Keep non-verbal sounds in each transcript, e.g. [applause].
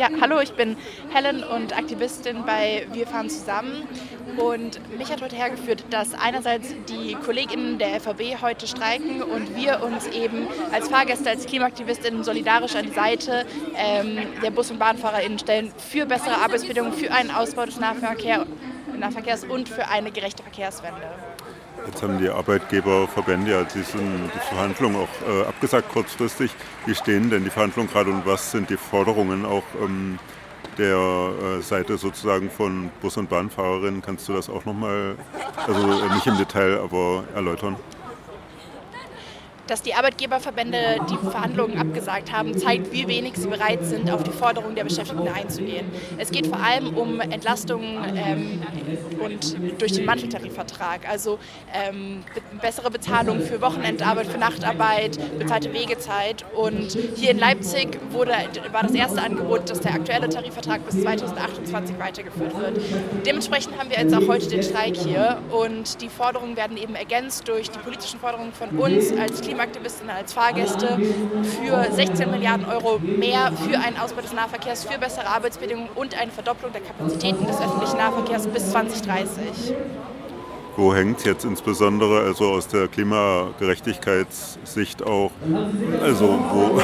Ja, hallo, ich bin Helen und Aktivistin bei Wir fahren zusammen. Und mich hat heute hergeführt, dass einerseits die KollegInnen der FVB heute streiken und wir uns eben als Fahrgäste, als Klimaaktivistinnen solidarisch an die Seite ähm, der Bus- und BahnfahrerInnen stellen für bessere Arbeitsbedingungen, für einen Ausbau des Nahverkehr, Nahverkehrs und für eine gerechte Verkehrswende. Jetzt haben die Arbeitgeberverbände ja diesen, die Verhandlungen auch äh, abgesagt kurzfristig. Wie stehen denn die Verhandlungen gerade und was sind die Forderungen auch ähm, der äh, Seite sozusagen von Bus- und Bahnfahrerinnen? Kannst du das auch nochmal, also äh, nicht im Detail, aber erläutern? Dass die Arbeitgeberverbände die Verhandlungen abgesagt haben, zeigt, wie wenig sie bereit sind, auf die Forderungen der Beschäftigten einzugehen. Es geht vor allem um Entlastungen ähm, und durch den Manteltarifvertrag, also ähm, bessere Bezahlung für Wochenendarbeit, für Nachtarbeit, bezahlte Wegezeit. Und hier in Leipzig wurde, war das erste Angebot, dass der aktuelle Tarifvertrag bis 2028 weitergeführt wird. Dementsprechend haben wir jetzt auch heute den Streik hier und die Forderungen werden eben ergänzt durch die politischen Forderungen von uns als Klima Klimaaktivistinnen als Fahrgäste für 16 Milliarden Euro mehr für einen Ausbau des Nahverkehrs, für bessere Arbeitsbedingungen und eine Verdopplung der Kapazitäten des öffentlichen Nahverkehrs bis 2030. Wo hängt jetzt insbesondere also aus der Klimagerechtigkeitssicht auch, also wo,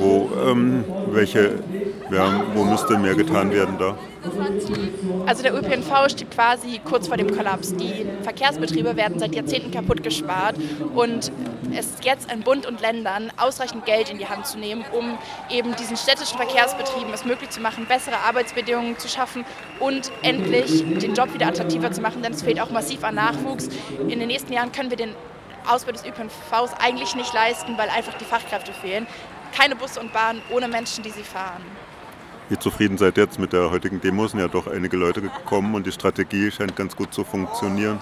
[laughs] wo ähm, welche, ja, wo müsste mehr getan werden da? Also der ÖPNV steht quasi kurz vor dem Kollaps. Die Verkehrsbetriebe werden seit Jahrzehnten kaputt gespart und es ist jetzt an Bund und Ländern ausreichend Geld in die Hand zu nehmen, um eben diesen städtischen Verkehrsbetrieben es möglich zu machen, bessere Arbeitsbedingungen zu schaffen und endlich den Job wieder attraktiver zu machen, denn es fehlt auch massiv an Nachwuchs. In den nächsten Jahren können wir den Ausbau des ÖPNVs eigentlich nicht leisten, weil einfach die Fachkräfte fehlen. Keine Busse und Bahnen ohne Menschen, die sie fahren. Wie zufrieden seid ihr jetzt mit der heutigen Demo? Sind ja doch einige Leute gekommen und die Strategie scheint ganz gut zu funktionieren.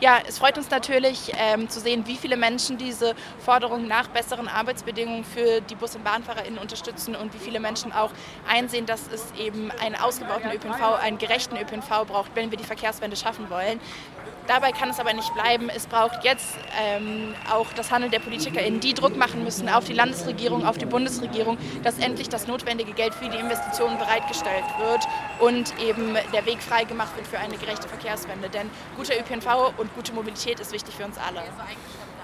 Ja, es freut uns natürlich ähm, zu sehen, wie viele Menschen diese Forderung nach besseren Arbeitsbedingungen für die Bus- und BahnfahrerInnen unterstützen und wie viele Menschen auch einsehen, dass es eben einen ausgebauten ÖPNV, einen gerechten ÖPNV braucht, wenn wir die Verkehrswende schaffen wollen. Dabei kann es aber nicht bleiben. Es braucht jetzt ähm, auch das Handeln der PolitikerInnen, die Druck machen müssen auf die Landesregierung, auf die Bundesregierung, dass endlich das notwendige Geld für die Investitionen bereitgestellt wird und eben der Weg freigemacht wird für eine gerechte Verkehrswende. Denn guter ÖPNV und gute Mobilität ist wichtig für uns alle.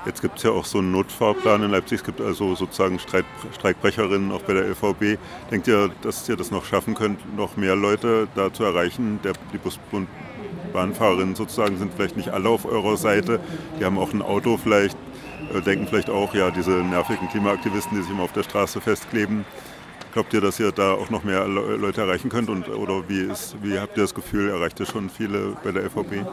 Jetzt gibt es ja auch so einen Notfahrplan in Leipzig. Es gibt also sozusagen Streit, Streikbrecherinnen auch bei der LVB. Denkt ihr, dass ihr das noch schaffen könnt, noch mehr Leute da zu erreichen? Der, die Bus und Bahnfahrerinnen sozusagen sind vielleicht nicht alle auf eurer Seite. Die haben auch ein Auto vielleicht, äh, denken vielleicht auch, ja, diese nervigen Klimaaktivisten, die sich immer auf der Straße festkleben. Glaubt ihr, dass ihr da auch noch mehr Leute erreichen könnt? Und, oder wie, ist, wie habt ihr das Gefühl, erreicht ihr schon viele bei der LVB?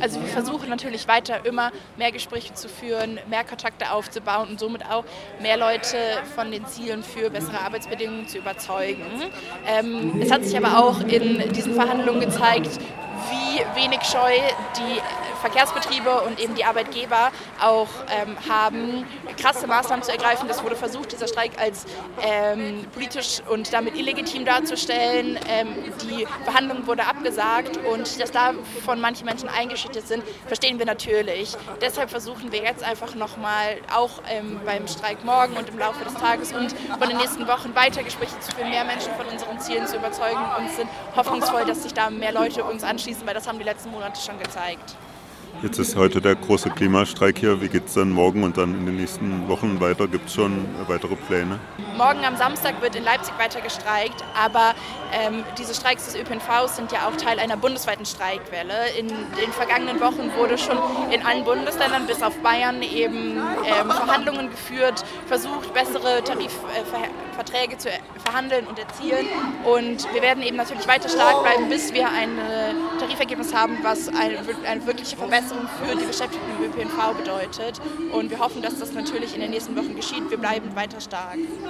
Also wir versuchen natürlich weiter immer mehr Gespräche zu führen, mehr Kontakte aufzubauen und somit auch mehr Leute von den Zielen für bessere Arbeitsbedingungen zu überzeugen. Ähm, es hat sich aber auch in diesen Verhandlungen gezeigt, wie wenig Scheu die Verkehrsbetriebe und eben die Arbeitgeber auch ähm, haben, krasse Maßnahmen zu ergreifen. Es wurde versucht, dieser Streik als ähm, politisch und damit illegitim darzustellen. Ähm, die Verhandlung wurde abgesagt und dass da von manchen Menschen eingeschüttet sind, verstehen wir natürlich. Deshalb versuchen wir jetzt einfach nochmal auch ähm, beim Streik morgen und im Laufe des Tages und von den nächsten Wochen weiter Gespräche zu führen, mehr Menschen von unseren Zielen zu überzeugen und sind hoffnungsvoll, dass sich da mehr Leute uns anschließen, weil das haben die letzten Monate schon gezeigt. Jetzt ist heute der große Klimastreik hier. Wie geht es dann morgen und dann in den nächsten Wochen weiter? Gibt es schon weitere Pläne? Morgen am Samstag wird in Leipzig weiter gestreikt, aber ähm, diese Streiks des ÖPNVs sind ja auch Teil einer bundesweiten Streikwelle. In den vergangenen Wochen wurde schon in allen Bundesländern bis auf Bayern eben ähm, Verhandlungen geführt, versucht, bessere Tarifverträge zu verhandeln und erzielen. Und wir werden eben natürlich weiter stark bleiben, bis wir ein Tarifergebnis haben, was eine, eine wirkliche Verbesserung für die Beschäftigten im ÖPNV bedeutet. Und wir hoffen, dass das natürlich in den nächsten Wochen geschieht. Wir bleiben weiter stark.